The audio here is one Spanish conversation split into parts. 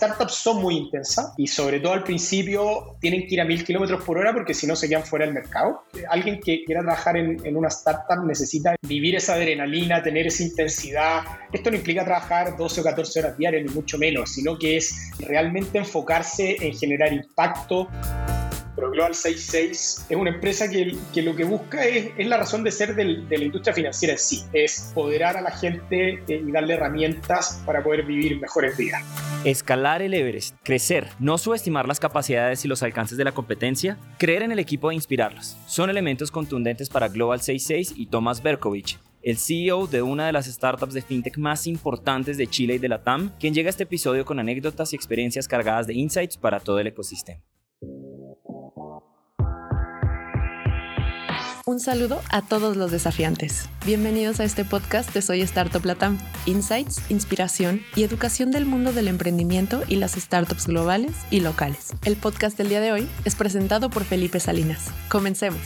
startups son muy intensas y sobre todo al principio tienen que ir a mil kilómetros por hora porque si no se quedan fuera del mercado. Alguien que quiera trabajar en, en, una startup necesita vivir esa adrenalina, tener esa intensidad. Esto no implica trabajar 12 o 14 horas diarias, ni mucho menos, sino que es realmente enfocarse en generar impacto pero Global 66 es una empresa que, que lo que busca es, es la razón de ser del, de la industria financiera en sí, es poderar a la gente eh, y darle herramientas para poder vivir mejores vidas. Escalar el Everest, crecer, no subestimar las capacidades y los alcances de la competencia, creer en el equipo e inspirarlos. Son elementos contundentes para Global 66 y Thomas Berkovich, el CEO de una de las startups de fintech más importantes de Chile y de la TAM, quien llega a este episodio con anécdotas y experiencias cargadas de insights para todo el ecosistema. Un saludo a todos los desafiantes. Bienvenidos a este podcast de Soy Startup Latam. Insights, inspiración y educación del mundo del emprendimiento y las startups globales y locales. El podcast del día de hoy es presentado por Felipe Salinas. Comencemos.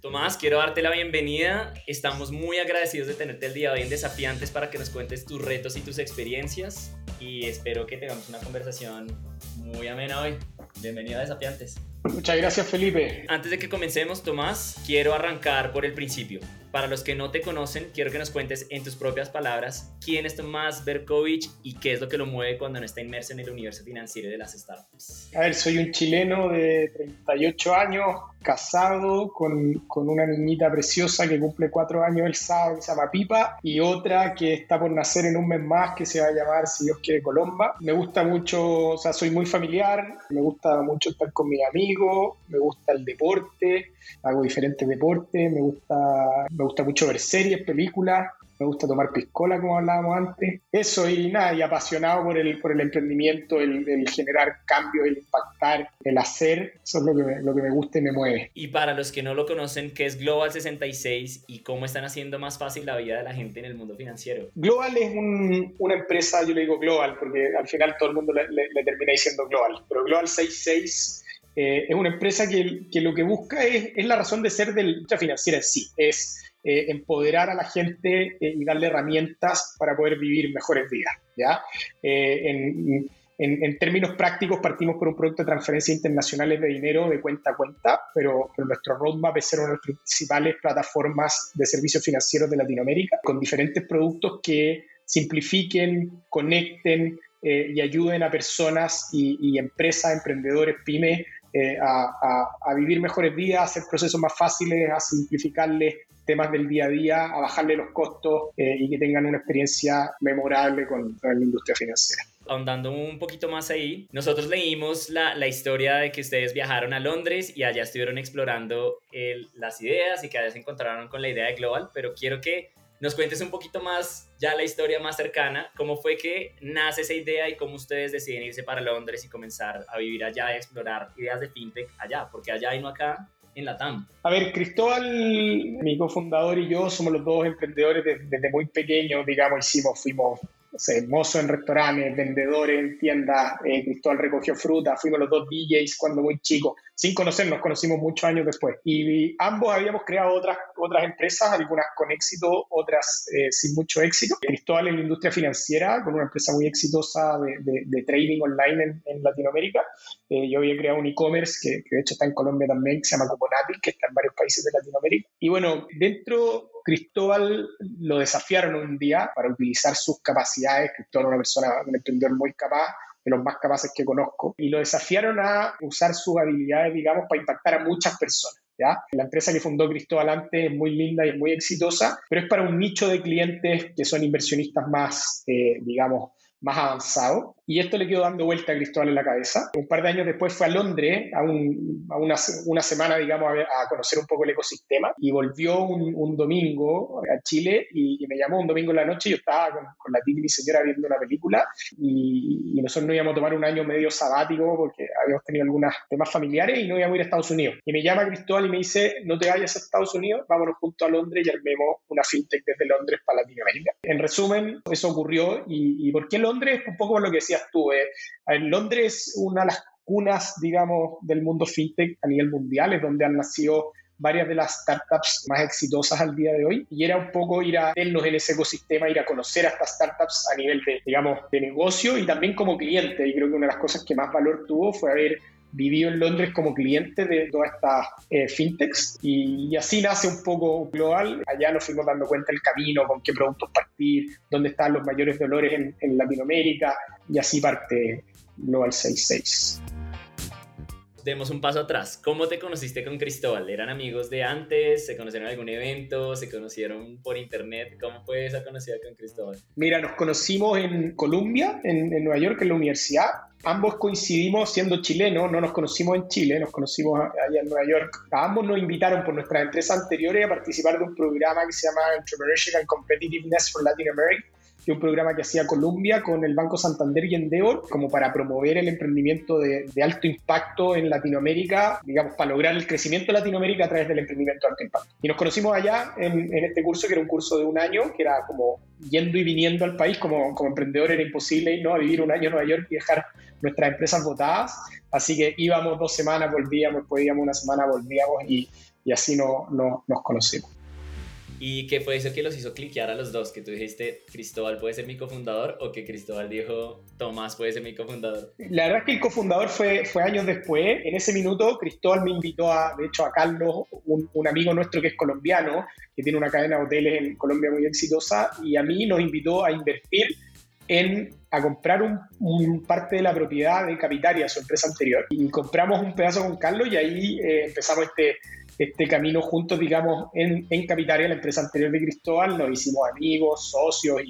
Tomás, quiero darte la bienvenida. Estamos muy agradecidos de tenerte el día de hoy en Desafiantes para que nos cuentes tus retos y tus experiencias y espero que tengamos una conversación muy amena hoy. Bienvenido a Desafiantes. Muchas gracias Felipe. Antes de que comencemos, Tomás, quiero arrancar por el principio. Para los que no te conocen, quiero que nos cuentes en tus propias palabras quién es Tomás Berkovich y qué es lo que lo mueve cuando no está inmerso en el universo financiero de las startups. A ver, soy un chileno de 38 años, casado con, con una niñita preciosa que cumple cuatro años el sábado, que se llama Pipa, y otra que está por nacer en un mes más, que se va a llamar, si Dios quiere, Colomba. Me gusta mucho, o sea, soy muy familiar, me gusta mucho estar con mis amigos, me gusta el deporte, hago diferentes deportes, me gusta, me gusta mucho ver series, películas, me gusta tomar piscola, como hablábamos antes. Eso y nada, y apasionado por el, por el emprendimiento, el, el generar cambios, el impactar, el hacer, eso es lo que, me, lo que me gusta y me mueve. Y para los que no lo conocen, ¿qué es Global 66 y cómo están haciendo más fácil la vida de la gente en el mundo financiero? Global es un, una empresa, yo le digo Global, porque al final todo el mundo le, le, le termina diciendo Global, pero Global 66 eh, es una empresa que, que, lo que busca es, es la razón de ser de la industria financiera en sí, es eh, empoderar a la gente eh, y darle herramientas para poder vivir mejores vidas. ¿ya? Eh, en, términos prácticos, partimos por un producto de transferencias internacionales de dinero de cuenta a cuenta, pero, nuestro roadmap es ser una de las principales plataformas de servicios financieros de Latinoamérica, con diferentes productos que simplifiquen, conecten y ayuden a personas y, empresas, emprendedores, pymes, a, a, a, vivir mejores vidas, a hacer procesos más fáciles, a simplificarles temas del día a día, a bajarle los costos eh, y que tengan una experiencia memorable con, con, la industria financiera. Ahondando un poquito más ahí, nosotros leímos la, la, historia de que ustedes viajaron a Londres y allá estuvieron explorando el, las ideas y que allá se encontraron con la idea de Global, pero quiero que nos cuentes un poquito más ya la historia más cercana, cómo fue que nace esa idea y cómo ustedes deciden irse para Londres y comenzar a vivir allá y explorar ideas de fintech allá, porque allá y no acá la TAM. A ver, Cristóbal, mi cofundador y yo somos los dos emprendedores desde, desde muy pequeños, digamos, hicimos, fuimos no sé, mozo en restaurantes, vendedores en tiendas, eh, Cristóbal recogió fruta, fuimos los dos DJs cuando muy chicos, sin conocernos, conocimos muchos años después. Y ambos habíamos creado otras, otras empresas, algunas con éxito, otras eh, sin mucho éxito. Cristóbal en la industria financiera, con una empresa muy exitosa de, de, de trading online en, en Latinoamérica. Eh, yo había creado un e-commerce que, que, de hecho está en Colombia también, que se llama Cuponatic, que está en varios países de Latinoamérica. Y bueno, dentro Cristóbal lo desafiaron un día para utilizar sus capacidades. Cristóbal es una persona, un emprendedor muy capaz, de los más capaces que conozco, y lo desafiaron a usar sus habilidades, digamos, para impactar a muchas personas. La empresa que fundó Cristóbal antes es muy linda y es muy exitosa, pero es para un nicho de clientes que son inversionistas más, eh, digamos, más avanzado. Y esto le quedó dando vuelta a Cristóbal en la cabeza. Un par de años después fue a Londres, a, un, a una, una, semana, digamos, a, a, conocer un poco el ecosistema. Y volvió un, un domingo a Chile y, y, me llamó un domingo en la noche. Yo estaba con, con la tía mi señora viendo una película y, y, nosotros no íbamos a tomar un año medio sabático porque habíamos tenido algunos temas familiares y no íbamos a ir a Estados Unidos. Y me llama Cristóbal y me dice, no te vayas a Estados Unidos, vámonos juntos a Londres y armemos una fintech desde Londres para Latinoamérica. En resumen, eso ocurrió. ¿Y, y por qué Londres? Un poco por lo que decías Eh, en Londres, una de las cunas, digamos, del mundo fintech a nivel mundial, es donde han nacido varias de las startups más exitosas al día de hoy y era un poco ir a vernos en ese ecosistema, ir a conocer a estas startups a nivel de, digamos, de negocio y también como cliente. Y creo que una de las cosas que más valor tuvo fue haber vivido en Londres como cliente de todas estas eh, fintechs y, así nace un poco global. Allá nos fuimos dando cuenta el camino, con qué productos partir, dónde están los mayores dolores en, en Latinoamérica y así parte Global 66 demos un paso atrás. ¿Cómo te conociste con Cristóbal? ¿Eran amigos de antes? ¿Se conocieron en algún evento? ¿Se conocieron por internet? ¿Cómo fue esa conocida con Cristóbal? Mira, nos conocimos en Columbia, en, Nueva York, en la universidad. Ambos coincidimos siendo chilenos, no nos conocimos en Chile, nos conocimos allá en Nueva York. A ambos nos invitaron por nuestras empresas anteriores a participar de un programa que se llama Entrepreneurship and Competitiveness for Latin America que un programa que hacía Columbia con el Banco Santander y Endeavor, como para promover el emprendimiento de, alto impacto en Latinoamérica, digamos, para lograr el crecimiento de Latinoamérica a través del emprendimiento de alto impacto. Y nos conocimos allá en, este curso, que era un curso de un año, que era como yendo y viniendo al país, como, como emprendedor era imposible ¿no? a vivir un año en Nueva York y dejar nuestras empresas votadas, así que íbamos dos semanas, volvíamos, íbamos una semana, volvíamos y, y así no, no, nos conocimos. ¿Y qué fue eso que los hizo cliquear a los dos? Que tú dijiste, Cristóbal puede ser mi cofundador o que Cristóbal dijo, Tomás puede ser mi cofundador. La verdad es que el cofundador fue, fue años después. En ese minuto, Cristóbal me invitó a, de hecho, a Carlos, un, un amigo nuestro que es colombiano, que tiene una cadena de hoteles en Colombia muy exitosa, y a mí nos invitó a invertir en a comprar un, parte de la propiedad de Capitaria, su empresa anterior. Y compramos un pedazo con Carlos y ahí eh, empezamos este este camino juntos, digamos, en, en Capitaria, la empresa anterior de Cristóbal, nos hicimos amigos, socios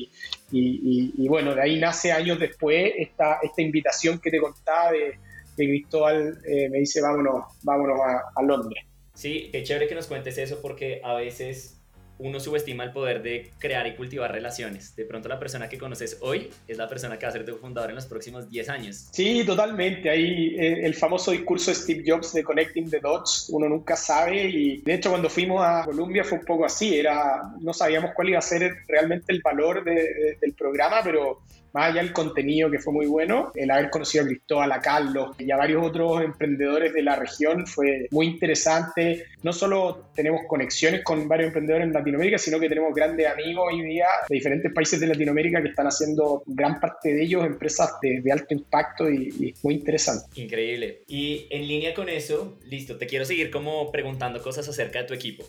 y, bueno, de ahí nace años después esta, esta invitación que te contaba de, de Cristóbal, eh, me dice vámonos, vámonos a, a Londres. Sí, qué chévere que nos cuentes eso porque a veces uno subestima el poder de crear y cultivar relaciones. De pronto la persona que conoces hoy es la persona que va a ser tu fundador en los próximos 10 años. Sí, totalmente. Ahí eh, el famoso discurso de Steve Jobs de Connecting the Dots, uno nunca sabe y de hecho cuando fuimos a Colombia fue un poco así, era no sabíamos cuál iba a ser realmente el valor del programa, pero más allá del contenido que fue muy bueno, el haber conocido a Cristóbal, a Carlos y a varios otros emprendedores de la región fue muy interesante. No solo tenemos conexiones con varios emprendedores en Latinoamérica, sino que tenemos grandes amigos hoy día de diferentes países de Latinoamérica que están haciendo gran parte de ellos empresas de, alto impacto y, y, muy interesante. Increíble. Y en línea con eso, listo, te quiero seguir como preguntando cosas acerca de tu equipo.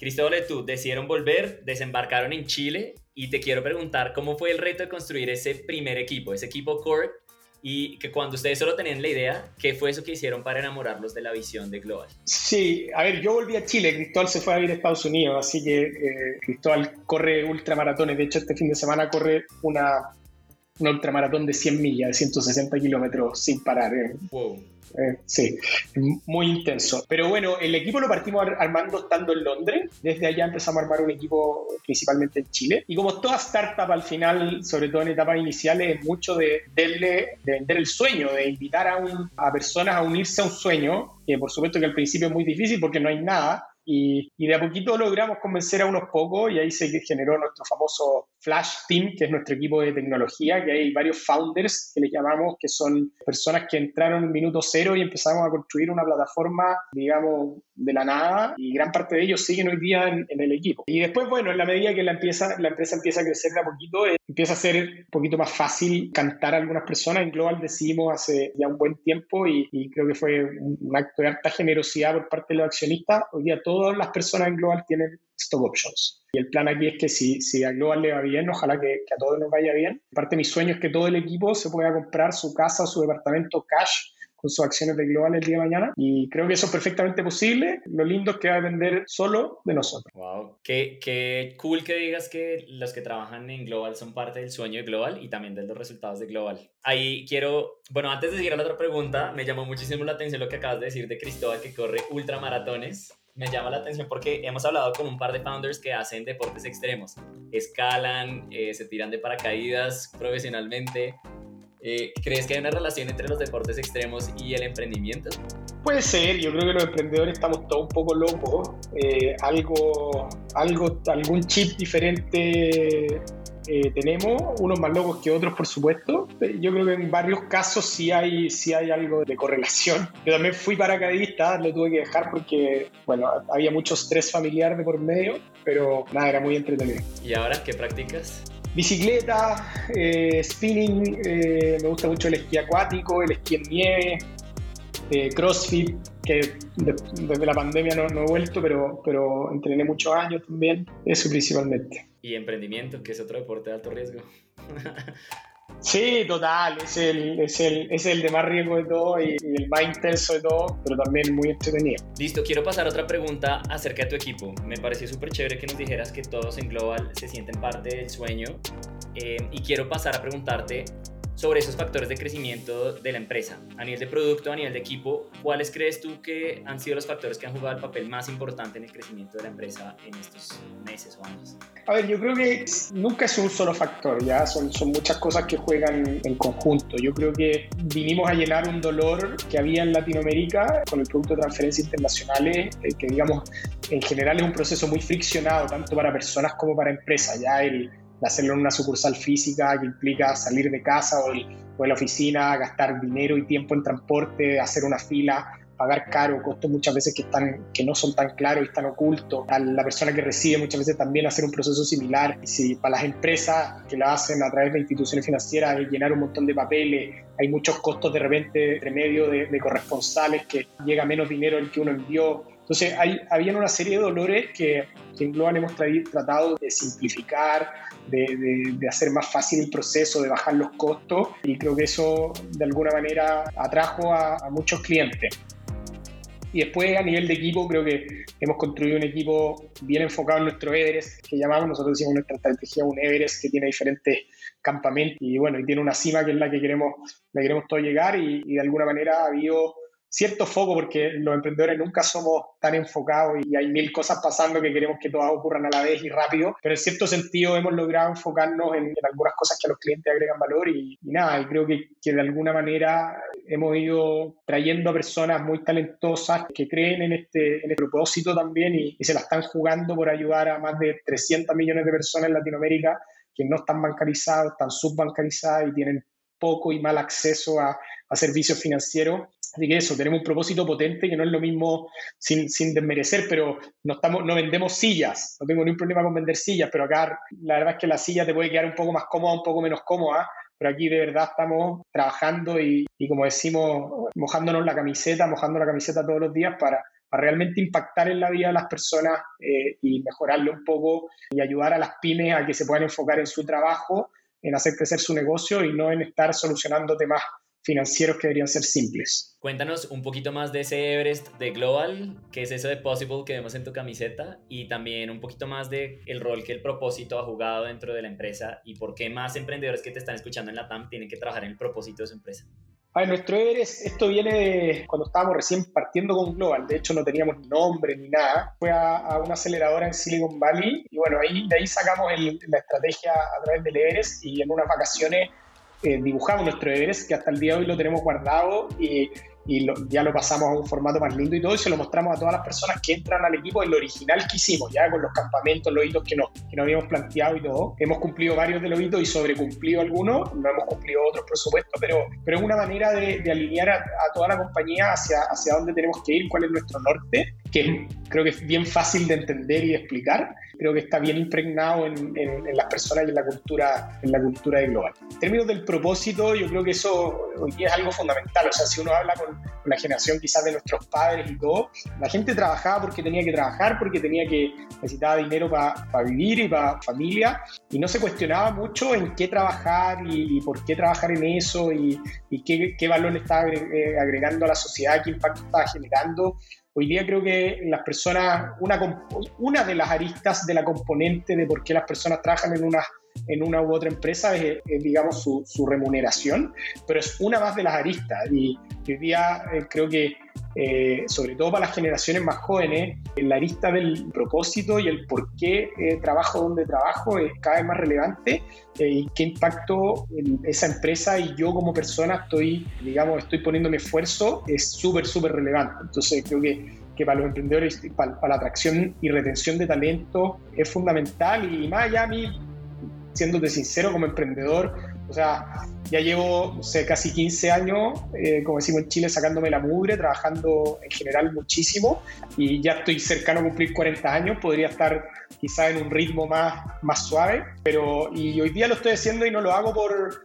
Cristóbal y tú decidieron volver, desembarcaron en Chile y te quiero preguntar cómo fue el reto de construir ese primer equipo, ese equipo core y que cuando ustedes solo tenían la idea, ¿qué fue eso que hicieron para enamorarlos de la visión de Global? Sí, a ver, yo volví a Chile, Cristóbal se fue a vivir a Estados Unidos, así que eh, Cristóbal corre ultramaratones, de hecho este fin de semana corre una, una ultramaratón de 100 millas, de 160 kilómetros sin parar. Eh. Wow. Eh, sí, muy intenso. Pero bueno, el equipo lo partimos armando estando en Londres. Desde allá empezamos a armar un equipo principalmente en Chile. Y como toda startup al final, sobre todo en etapas iniciales, es mucho de, de vender el sueño, de invitar a, un, a personas a unirse a un sueño, que por supuesto que al principio es muy difícil porque no hay nada, y, de a poquito logramos convencer a unos pocos y ahí se generó nuestro famoso Flash Team, que es nuestro equipo de tecnología, que hay varios founders que les llamamos, que son personas que entraron en minuto cero y empezamos a construir una plataforma, digamos, de la nada y gran parte de ellos siguen hoy día en, el equipo. Y después, bueno, en la medida que la empresa, la empresa empieza a crecer de a poquito, eh, empieza a ser un poquito más fácil cantar a algunas personas. En Global decidimos hace ya un buen tiempo y, creo que fue un acto de alta generosidad por parte de los accionistas. Hoy día todas las personas en Global tienen stock options. Y el plan aquí es que si, si a Global le va bien, ojalá que, que a todos nos vaya bien. Parte de mi sueño es que todo el equipo se pueda comprar su casa, su departamento cash con sus acciones de Global el día de mañana. Y creo que eso es perfectamente posible. Lo lindo es que va a depender solo de nosotros. Wow. Qué, qué cool que digas que los que trabajan en Global son parte del sueño de Global y también de los resultados de Global. Ahí quiero, bueno, antes de seguir a la otra pregunta, me llamó muchísimo la atención lo que acabas de decir de Cristóbal que corre ultramaratones me llama la atención porque hemos hablado con un par de founders que hacen deportes extremos. Escalan, eh, se tiran de paracaídas profesionalmente. Eh, ¿Crees que hay una relación entre los deportes extremos y el emprendimiento? Puede ser, yo creo que los emprendedores estamos todos un poco locos. Eh, algo, algo, algún chip diferente eh, tenemos, unos más locos que otros, por supuesto. Yo creo que en varios casos sí hay, sí hay algo de correlación. Yo también fui paracaidista, lo tuve que dejar porque, bueno, había mucho estrés familiar de por medio, pero nada, era muy entretenido. ¿Y ahora qué practicas? Bicicleta, eh, spinning, eh, me gusta mucho el esquí acuático, el esquí en nieve, CrossFit, que desde la pandemia no, no, he vuelto, pero, pero entrené muchos años también, eso principalmente. Y emprendimiento, que es otro deporte de alto riesgo. Sí, total, es el, es, el, es el de más riesgo de todo y, el más intenso de todo, pero también muy entretenido. Listo, quiero pasar a otra pregunta acerca de tu equipo. Me pareció súper chévere que nos dijeras que todos en Global se sienten parte del sueño eh, y quiero pasar a preguntarte sobre esos factores de crecimiento de la empresa. A nivel de producto, a nivel de equipo, ¿cuáles crees tú que han sido los factores que han jugado el papel más importante en el crecimiento de la empresa en estos meses o años? A ver, yo creo que nunca es un solo factor, ya son, son muchas cosas que juegan en conjunto. Yo creo que vinimos a llenar un dolor que había en Latinoamérica con el producto de transferencias internacionales, eh, que digamos en general es un proceso muy friccionado tanto para personas como para empresas. Ya el de hacerlo en una sucursal física que implica salir de casa o, de la oficina, gastar dinero y tiempo en transporte, hacer una fila, pagar caro, costos muchas veces que, están, que no son tan claros y están ocultos. A la persona que recibe muchas veces también hacer un proceso similar. Si para las empresas que lo hacen a través de instituciones financieras, llenar un montón de papeles, hay muchos costos de repente entre medio de, corresponsales que llega menos dinero el que uno envió. Entonces, hay, habían una serie de dolores que, que en Global hemos tratado de simplificar, de, hacer más fácil el proceso, de bajar los costos y creo que eso de alguna manera atrajo a, muchos clientes. Y después a nivel de equipo creo que hemos construido un equipo bien enfocado en nuestro Everest, que llamamos, nosotros decimos nuestra estrategia un Everest que tiene diferentes campamentos y bueno, y tiene una cima que es la que queremos, la queremos todos llegar y, y de alguna manera ha habido cierto foco, porque los emprendedores nunca somos tan enfocados y hay mil cosas pasando que queremos que todas ocurran a la vez y rápido, pero en cierto sentido hemos logrado enfocarnos en, algunas cosas que a los clientes agregan valor y, nada, y creo que, que, de alguna manera hemos ido trayendo a personas muy talentosas que creen en este, en este propósito también y, y se la están jugando por ayudar a más de 300 millones de personas en Latinoamérica que no están bancarizados, están subbancarizadas y tienen poco y mal acceso a, a servicios financieros Así que eso, tenemos un propósito potente que no es lo mismo sin, sin desmerecer, pero no, estamos, no vendemos sillas, no tengo ningún problema con vender sillas, pero acá la verdad es que la silla te puede quedar un poco más cómoda, un poco menos cómoda, pero aquí de verdad estamos trabajando y, y como decimos, mojándonos la camiseta, mojando la camiseta todos los días para, para realmente impactar en la vida de las personas eh, y mejorarle un poco y ayudar a las pymes a que se puedan enfocar en su trabajo, en hacer crecer su negocio y no en estar solucionando temas financieros que deberían ser simples. Cuéntanos un poquito más de ese Everest de Global, qué es eso de Possible que vemos en tu camiseta y también un poquito más de el rol que el propósito ha jugado dentro de la empresa y por qué más emprendedores que te están escuchando en la TAM tienen que trabajar en el propósito de su empresa. A ver, nuestro Everest, esto viene de cuando estábamos recién partiendo con Global, de hecho no teníamos nombre ni nada, fue a, una aceleradora en Silicon Valley y bueno, ahí, de ahí sacamos la estrategia a través del Everest y en unas vacaciones eh, dibujamos nuestro Everest, que hasta el día de hoy lo tenemos guardado y, y ya lo pasamos a un formato más lindo y todo, y se lo mostramos a todas las personas que entran al equipo, el original que hicimos, ya con los campamentos, los hitos que nos, que nos habíamos planteado y todo. Hemos cumplido varios de los hitos y sobrecumplido algunos, no hemos cumplido otros, por supuesto, pero, pero es una manera de, alinear a, a, toda la compañía hacia, hacia dónde tenemos que ir, cuál es nuestro norte, que creo que es bien fácil de entender y de explicar creo que está bien impregnado en, en, las personas y en la cultura en la cultura de global. En términos del propósito, yo creo que eso hoy día es algo fundamental. O sea, si uno habla con, la generación quizás de nuestros padres y todo, la gente trabajaba porque tenía que trabajar, porque tenía que necesitaba dinero para vivir y para familia, y no se cuestionaba mucho en qué trabajar y, por qué trabajar en eso y, y qué, qué valor estaba eh, agregando a la sociedad, qué impacto estaba generando. Hoy día creo que las personas, una, una de las aristas de la componente de por qué las personas trabajan en una, en una u otra empresa es, digamos, su, su, remuneración, pero es una más de las aristas. Y hoy día eh, creo que eh, sobre todo para las generaciones más jóvenes, la arista del propósito y el por qué eh, trabajo donde trabajo es cada vez más relevante eh, y qué impacto en esa empresa y yo como persona estoy, digamos, estoy poniendo mi esfuerzo es súper, súper relevante. Entonces creo que, que para los emprendedores, para, para, la atracción y retención de talento es fundamental y más allá a mí siéndote sincero, como emprendedor, o sea, ya llevo casi 15 años, eh, como decimos en Chile, sacándome la mugre, trabajando en general muchísimo y ya estoy cercano a cumplir 40 años, podría estar quizá en un ritmo más, más suave, pero y hoy día lo estoy haciendo y no lo hago por,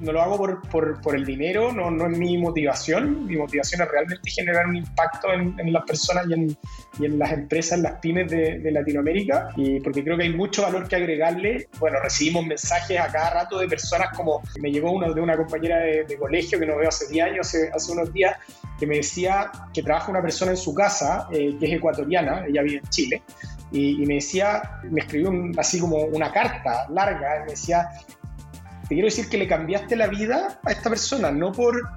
no lo hago por, por, por, el dinero, no, no es mi motivación. Mi motivación es realmente generar un impacto en, en las personas y en, y en, las empresas, en las pymes de, de, Latinoamérica, y porque creo que hay mucho valor que agregarle. Bueno, recibimos mensajes a cada rato de personas como me llegó uno de una compañera de, de colegio que no veo hace 10 años, hace, hace, unos días, que me decía que trabaja una persona en su casa, eh, que es ecuatoriana, ella vive en Chile, y, y, me decía, me escribió un, así como una carta larga, me decía, te quiero decir que le cambiaste la vida a esta persona, no por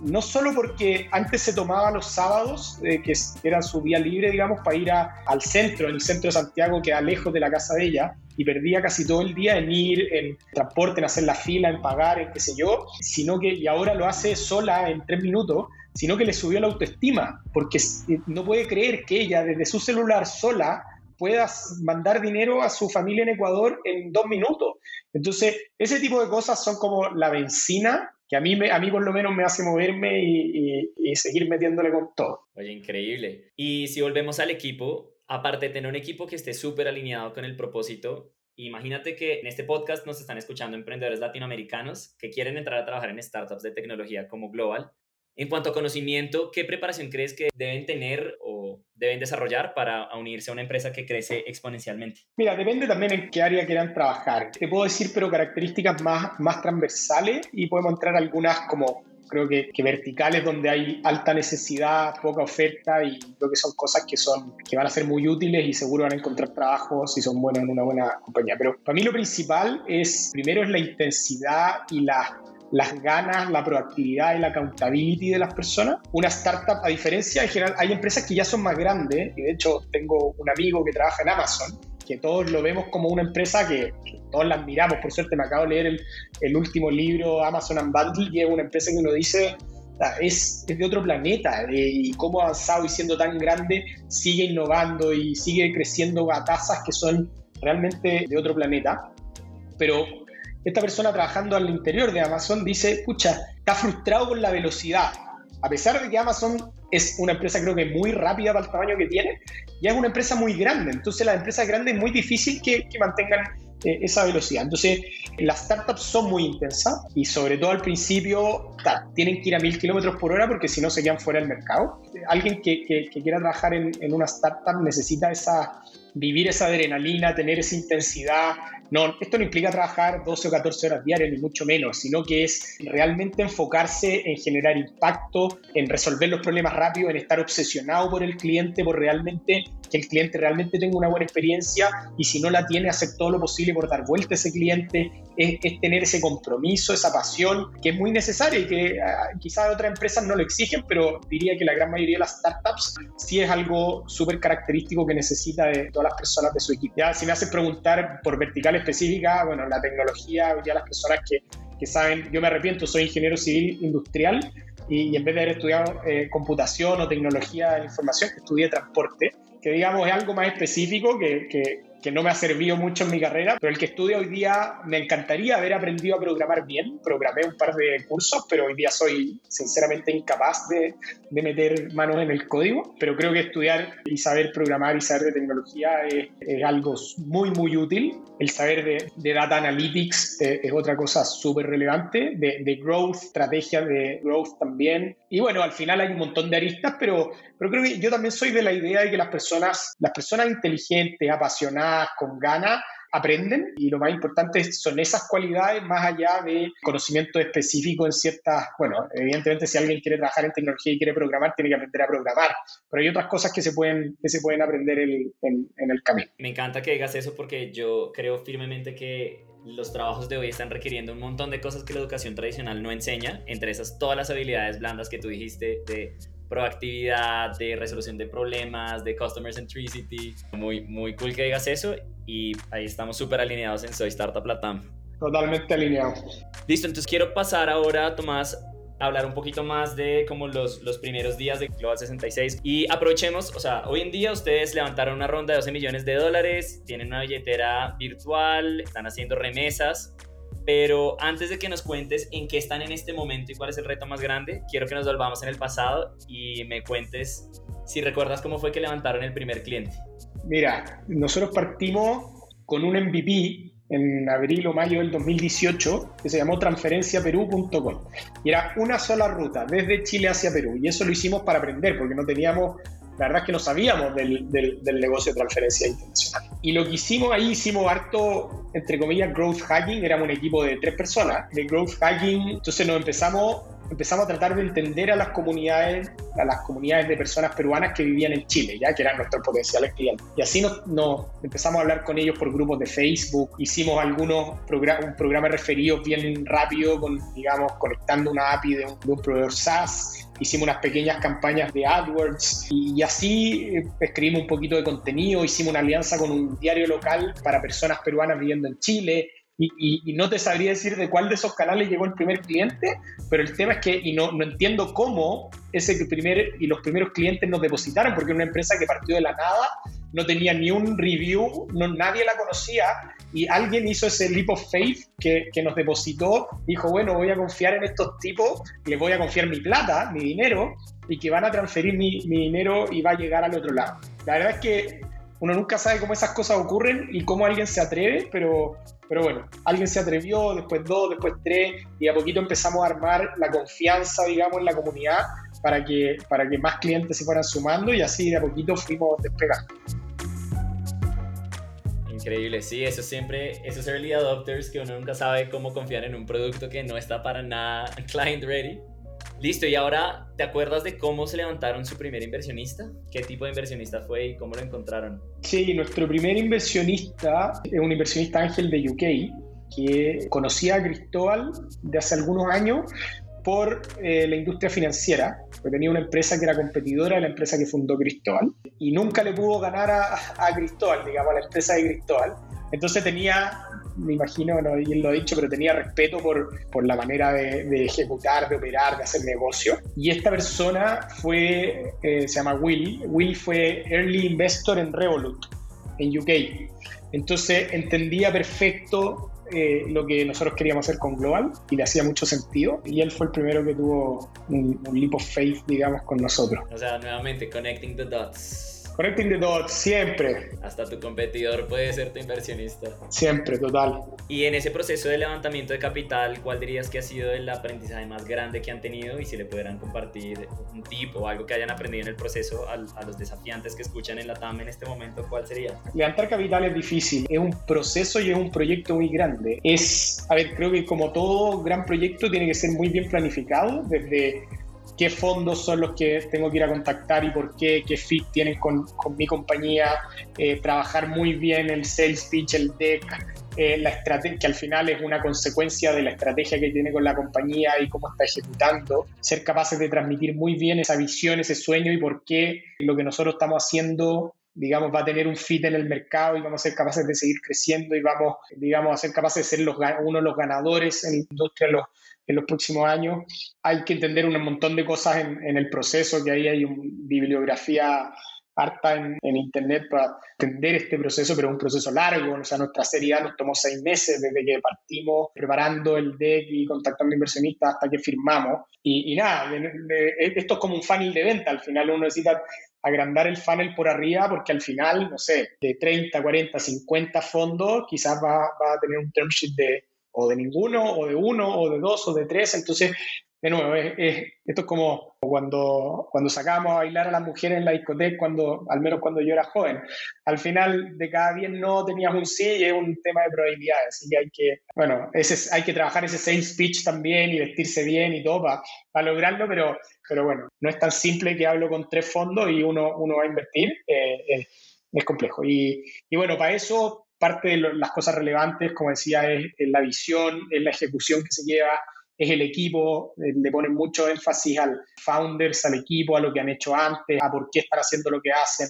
no solo porque antes se tomaba los sábados, eh, que era su día libre, digamos, para ir a, al centro, en el centro de Santiago, que era lejos de la casa de ella, y perdía casi todo el día en ir, en transporte, en hacer la fila, en pagar, en qué sé yo, sino que, y ahora lo hace sola en tres minutos, sino que le subió la autoestima, porque no puede creer que ella desde su celular sola pueda mandar dinero a su familia en Ecuador en dos minutos. Entonces, ese tipo de cosas son como la benzina que a mí, me, a mí por lo menos me hace moverme y, y, y seguir metiéndole con todo. Oye, increíble. Y si volvemos al equipo, aparte de tener un equipo que esté súper alineado con el propósito, imagínate que en este podcast nos están escuchando emprendedores latinoamericanos que quieren entrar a trabajar en startups de tecnología como Global en cuanto a conocimiento, ¿qué preparación crees que deben tener o deben desarrollar para unirse a una empresa que crece exponencialmente? Mira, depende también en qué área quieran trabajar. Te puedo decir, pero características más, más transversales y podemos entrar algunas como creo que, que, verticales donde hay alta necesidad, poca oferta y creo que son cosas que, son, que van a ser muy útiles y seguro van a encontrar trabajo si son buenos en una buena compañía. Pero para mí lo principal es, primero es la intensidad y la las ganas, la proactividad y la accountability de las personas. Una startup, a diferencia, en general, hay empresas que ya son más grandes, y de hecho tengo un amigo que trabaja en Amazon, que todos lo vemos como una empresa que, que todos la admiramos. Por suerte me acabo de leer el, último libro, Amazon Unbundled, y es una empresa que uno dice, es, es, de otro planeta y cómo ha avanzado y siendo tan grande sigue innovando y sigue creciendo a tasas que son realmente de otro planeta. Pero esta persona trabajando al interior de Amazon dice, escucha, está frustrado con la velocidad. A pesar de que Amazon es una empresa creo que muy rápida para el tamaño que tiene, ya es una empresa muy grande. Entonces las empresas grandes es muy difícil que, mantengan eh, esa velocidad. Entonces las startups son muy intensas y sobre todo al principio tienen que ir a mil kilómetros por hora porque si no se quedan fuera del mercado. Alguien que quiera trabajar en, en, una startup necesita esa, vivir esa adrenalina, tener esa intensidad. No, esto no implica trabajar 12 o 14 horas diarias, ni mucho menos, sino que es realmente enfocarse en generar impacto, en resolver los problemas rápido, en estar obsesionado por el cliente, por realmente que el cliente realmente tenga una buena experiencia y si no la tiene, hacer todo lo posible por dar vuelta a ese cliente, es, es tener ese compromiso, esa pasión, que es muy necesaria y que uh, quizás otras empresas no lo exigen, pero diría que la gran mayoría de las startups sí es algo súper característico que necesita de todas las personas de su equipo. Ya, si me haces preguntar por vertical específica, bueno, la tecnología, ya las personas que, que saben, yo me arrepiento, soy ingeniero civil industrial y, en vez de haber estudiado eh, computación o tecnología de información, estudié transporte, que digamos es algo más específico que, que, que, no me ha servido mucho en mi carrera, pero el que estudio hoy día me encantaría haber aprendido a programar bien. Programé un par de cursos, pero hoy día soy sinceramente incapaz de, de meter manos en el código, pero creo que estudiar y saber programar y saber de tecnología es, es algo muy, muy útil. El saber de, de data analytics es, es otra cosa súper relevante, de, de growth, estrategia de growth también. Y bueno, al final hay un montón de aristas, pero, pero creo que yo también soy de la idea de que las personas, las personas inteligentes, apasionadas, con ganas, aprenden y lo más importante son esas cualidades más allá de conocimiento específico en ciertas, bueno, evidentemente si alguien quiere trabajar en tecnología y quiere programar, tiene que aprender a programar, pero hay otras cosas que se pueden, que se pueden aprender en, en el camino. Me encanta que digas eso porque yo creo firmemente que los trabajos de hoy están requiriendo un montón de cosas que la educación tradicional no enseña, entre esas todas las habilidades blandas que tú dijiste de proactividad, de resolución de problemas, de customer centricity. Muy, muy cool que digas eso y ahí estamos súper alineados en Soy Startup Latam. Totalmente alineados. Listo, entonces quiero pasar ahora, Tomás, hablar un poquito más de como los, los primeros días de Global 66 y aprovechemos, o sea, hoy en día ustedes levantaron una ronda de 12 millones de dólares, tienen una billetera virtual, están haciendo remesas, pero antes de que nos cuentes en qué están en este momento y cuál es el reto más grande, quiero que nos volvamos en el pasado y me cuentes si recuerdas cómo fue que levantaron el primer cliente. Mira, nosotros partimos con un MVP en abril o mayo del 2018 que se llamó transferenciaperú.com y era una sola ruta desde Chile hacia Perú y eso lo hicimos para aprender porque no teníamos, la verdad es que no sabíamos del, del, negocio de transferencia internacional. Y lo que hicimos ahí, hicimos harto, entre comillas, growth hacking, éramos un equipo de tres personas de growth hacking, entonces nos empezamos empezamos a tratar de entender a las comunidades, a las comunidades de personas peruanas que vivían en Chile, ya que eran nuestros potenciales clientes. Y así nos, empezamos a hablar con ellos por grupos de Facebook, hicimos algunos programas, un programa referido bien rápido, con, digamos, conectando una API de un, de un proveedor SaaS, hicimos unas pequeñas campañas de AdWords y, así eh, escribimos un poquito de contenido, hicimos una alianza con un diario local para personas peruanas viviendo en Chile, y, no te sabría decir de cuál de esos canales llegó el primer cliente, pero el tema es que, y no, no entiendo cómo ese primer, y los primeros clientes nos depositaron, porque era una empresa que partió de la nada, no tenía ni un review, no, nadie la conocía, y alguien hizo ese leap of faith que, que nos depositó, dijo, bueno, voy a confiar en estos tipos, les voy a confiar mi plata, mi dinero, y que van a transferir mi, mi dinero y va a llegar al otro lado. La verdad es que uno nunca sabe cómo esas cosas ocurren y cómo alguien se atreve, pero, pero bueno, alguien se atrevió, después dos, después tres, y a poquito empezamos a armar la confianza, digamos, en la comunidad para que, para que más clientes se fueran sumando y así de a poquito fuimos despegando. Increíble, sí, eso siempre, esos early adopters que uno nunca sabe cómo confiar en un producto que no está para nada client ready Listo, y ahora, ¿te acuerdas de cómo se levantaron su primer inversionista? ¿Qué tipo de inversionista fue y cómo lo encontraron? Sí, nuestro primer inversionista es un inversionista ángel de UK que conocía a Cristóbal de hace algunos años por eh, la industria financiera, porque tenía una empresa que era competidora de la empresa que fundó Cristóbal y nunca le pudo ganar a, a Cristóbal, digamos, a la empresa de Cristóbal. Entonces tenía me imagino, no él lo ha dicho, pero tenía respeto por, la manera de, ejecutar, de operar, de hacer negocio. Y esta persona fue, eh, se llama Will. Will fue Early Investor en Revolut, en UK. Entonces entendía perfecto eh, lo que nosotros queríamos hacer con Global y le hacía mucho sentido. Y él fue el primero que tuvo un, un leap of faith, digamos, con nosotros. O sea, nuevamente, connecting the dots. Connecting the dots, siempre. Hasta tu competidor puede ser tu inversionista. Siempre, total. Y en ese proceso de levantamiento de capital, ¿cuál dirías que ha sido el aprendizaje más grande que han tenido? Y si le pudieran compartir un tip o algo que hayan aprendido en el proceso a, los desafiantes que escuchan en la TAM en este momento, ¿cuál sería? Levantar capital es difícil, es un proceso y es un proyecto muy grande. Es, a ver, creo que como todo gran proyecto tiene que ser muy bien planificado desde qué fondos son los que tengo que ir a contactar y por qué, qué fit tienen con, con mi compañía, eh, trabajar muy bien el sales pitch, el deck, eh, la estrategia, que al final es una consecuencia de la estrategia que tiene con la compañía y cómo está ejecutando, ser capaces de transmitir muy bien esa visión, ese sueño y por qué lo que nosotros estamos haciendo digamos, va a tener un fit en el mercado y vamos a ser capaces de seguir creciendo y vamos, digamos, a ser capaces de ser los, uno de los ganadores en la industria los, en los próximos años. Hay que entender un montón de cosas en, el proceso, que ahí hay una bibliografía harta en, internet para entender este proceso, pero es un proceso largo. O sea, nuestra serie A nos tomó seis meses desde que partimos preparando el deck y contactando inversionistas hasta que firmamos. Y, nada, esto es como un funnel de venta. Al final uno necesita agrandar el funnel por arriba porque al final, no sé, de 30, 40, 50 fondos, quizás va, a tener un term de o de ninguno, o de uno, o de dos, o de tres. Entonces, de nuevo, esto es como cuando, cuando sacábamos a bailar a las mujeres en la discoteca, cuando, al menos cuando yo era joven. Al final de cada bien no tenías un sí y es un tema de probabilidades. Y hay que, bueno, ese, hay que trabajar ese sales pitch también y vestirse bien y todo para, lograrlo, pero, pero bueno, no es tan simple que hablo con tres fondos y uno, uno va a invertir. Eh, eh, es complejo. Y, y bueno, para eso parte de las cosas relevantes, como decía, es, la visión, es la ejecución que se lleva, es el equipo, eh, le ponen mucho énfasis al founders, al equipo, a lo que han hecho antes, a por qué están haciendo lo que hacen.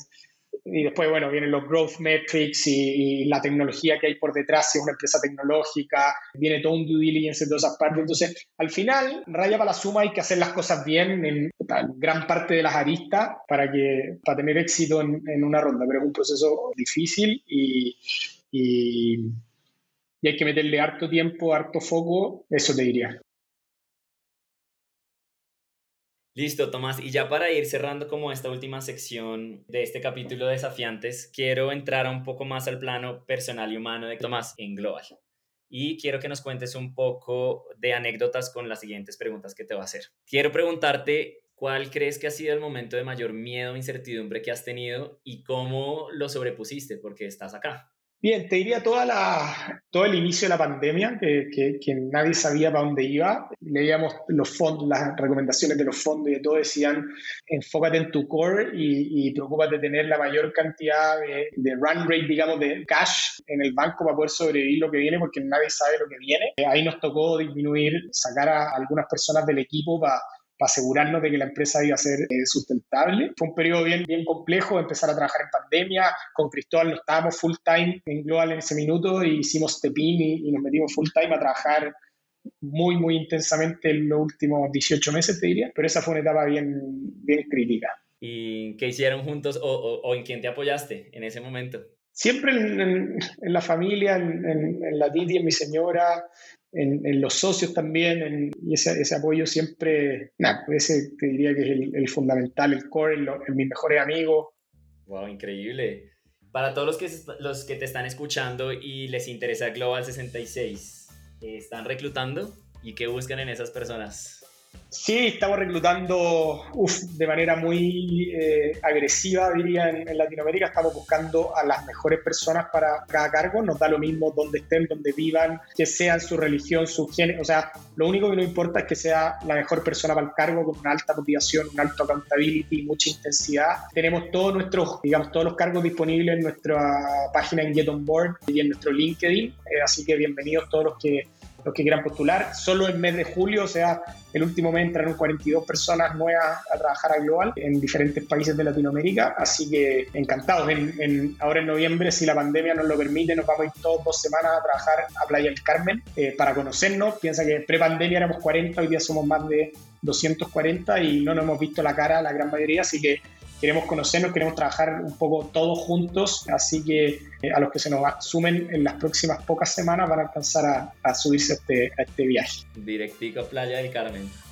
y después, bueno, vienen los growth metrics y, la tecnología que hay por detrás, si es una empresa tecnológica, viene todo un due diligence de todas esas partes. Entonces, al final, raya para la suma, hay que hacer las cosas bien en, gran parte de las aristas para, que, para tener éxito en, en una ronda, pero es un proceso difícil y, y, y hay que meterle harto tiempo, harto foco, eso te diría. Listo, Tomás. Y ya para ir cerrando como esta última sección de este capítulo de desafiantes, quiero entrar un poco más al plano personal y humano de Tomás en Global. Y quiero que nos cuentes un poco de anécdotas con las siguientes preguntas que te voy a hacer. Quiero preguntarte cuál crees que ha sido el momento de mayor miedo o incertidumbre que has tenido y cómo lo sobrepusiste porque estás acá. Bien, te diría toda la, todo el inicio de la pandemia, que, que, nadie sabía para dónde iba. Leíamos los fondos, las recomendaciones de los fondos y de todo decían, enfócate en tu core y, y preocúpate de tener la mayor cantidad de, de, run rate, digamos, de cash en el banco para poder sobrevivir lo que viene, porque nadie sabe lo que viene. Ahí nos tocó disminuir, sacar a algunas personas del equipo para para asegurarnos de que la empresa iba a ser eh, sustentable. Fue un periodo bien, bien complejo, empezar a trabajar en pandemia. Con Cristóbal no estábamos full time en Global en ese minuto y hicimos Stepin y, y nos metimos full time a trabajar muy, muy intensamente en los últimos 18 meses, te diría. Pero esa fue una etapa bien, bien crítica. ¿Y qué hicieron juntos o, o, en quién te apoyaste en ese momento? Siempre en, en, la familia, en, en, la Titi, en mi señora, en, los socios también, y ese, ese, apoyo siempre, nada, ese te diría que es el, fundamental, el core, en, mis mejores amigos. Wow, increíble. Para todos los que, los que te están escuchando y les interesa Global 66, ¿están reclutando? ¿Y qué buscan en esas personas? Sí, estamos reclutando de manera muy eh, agresiva, diría, en, Latinoamérica. Estamos buscando a las mejores personas para cada cargo. Nos da lo mismo donde estén, donde vivan, que sean su religión, su género. O sea, lo único que nos importa es que sea la mejor persona para el cargo, con una alta motivación, un alto accountability, mucha intensidad. Tenemos todos nuestros, digamos, todos los cargos disponibles en nuestra página en Get On Board y en nuestro LinkedIn. Eh, así que bienvenidos todos los que los que quieran postular. Solo en mes de julio, o sea, el último mes entraron 42 personas nuevas a trabajar a Global en diferentes países de Latinoamérica, así que encantados. En, ahora en noviembre, si la pandemia nos lo permite, nos vamos a ir todos dos semanas a trabajar a Playa del Carmen eh, para conocernos. Piensa que pre-pandemia éramos 40, hoy día somos más de 240 y no nos hemos visto la cara la gran mayoría, así que queremos conocernos, queremos trabajar un poco todos juntos, así que eh, a los que se nos sumen en las próximas pocas semanas van a alcanzar a, subirse a este, a este viaje. Directico Playa del Carmen.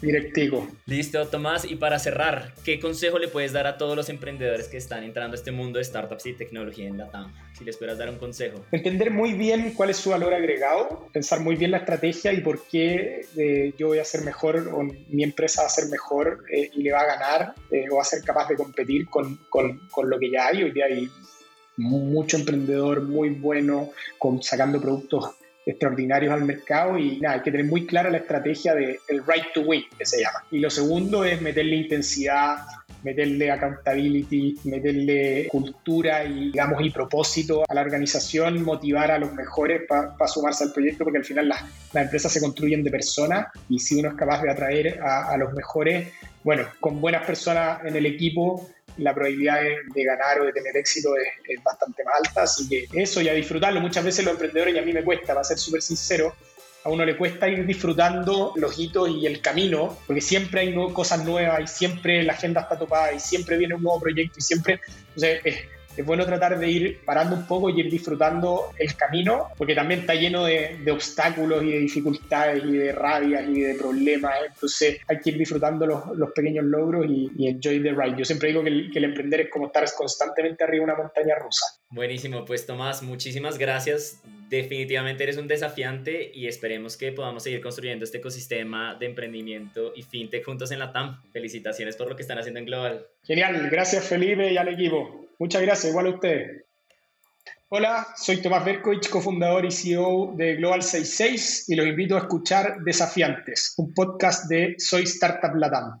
Directico. Listo, Tomás. Y para cerrar, ¿qué consejo le puedes dar a todos los emprendedores que están entrando a este mundo de startups y tecnología en la TAM? Si les puedas dar un consejo. Entender muy bien cuál es su valor agregado, pensar muy bien la estrategia y por qué eh, yo voy a ser mejor o mi empresa va a ser mejor eh, y le va a ganar eh, o va a ser capaz de competir con, con, con lo que ya hay. Hoy día hay mucho emprendedor muy bueno con, sacando productos extraordinarios al mercado y nada, hay que tener muy clara la estrategia del el right to win, que se llama. Y lo segundo es meterle intensidad, meterle accountability, meterle cultura y, digamos, y propósito a la organización, motivar a los mejores para sumarse al proyecto, porque al final las, las, empresas se construyen de personas y si uno es capaz de atraer a, a los mejores, bueno, con buenas personas en el equipo, la probabilidad de, ganar o de tener éxito es, bastante más alta. Así que eso y a disfrutarlo. Muchas veces los emprendedores, y a mí me cuesta, va a ser súper sincero, a uno le cuesta ir disfrutando los hitos y el camino, porque siempre hay cosas nuevas y siempre la agenda está topada y siempre viene un nuevo proyecto y siempre, bueno tratar de ir parando un poco y ir disfrutando el camino, porque también está lleno de, obstáculos y de dificultades y de rabias y de problemas. Entonces hay que ir disfrutando los, pequeños logros y, enjoy the ride. Yo siempre digo que el, emprender es como estar constantemente arriba de una montaña rusa. Buenísimo, pues Tomás, muchísimas gracias. Definitivamente eres un desafiante y esperemos que podamos seguir construyendo este ecosistema de emprendimiento y fintech juntos en la TAM. Felicitaciones por lo que están haciendo en Global. Genial, gracias Felipe y al equipo. Muchas gracias, igual a ustedes. Hola, soy Tomás Berkovich, cofundador y CEO de Global 66 y los invito a escuchar Desafiantes, un podcast de Soy Startup Latam.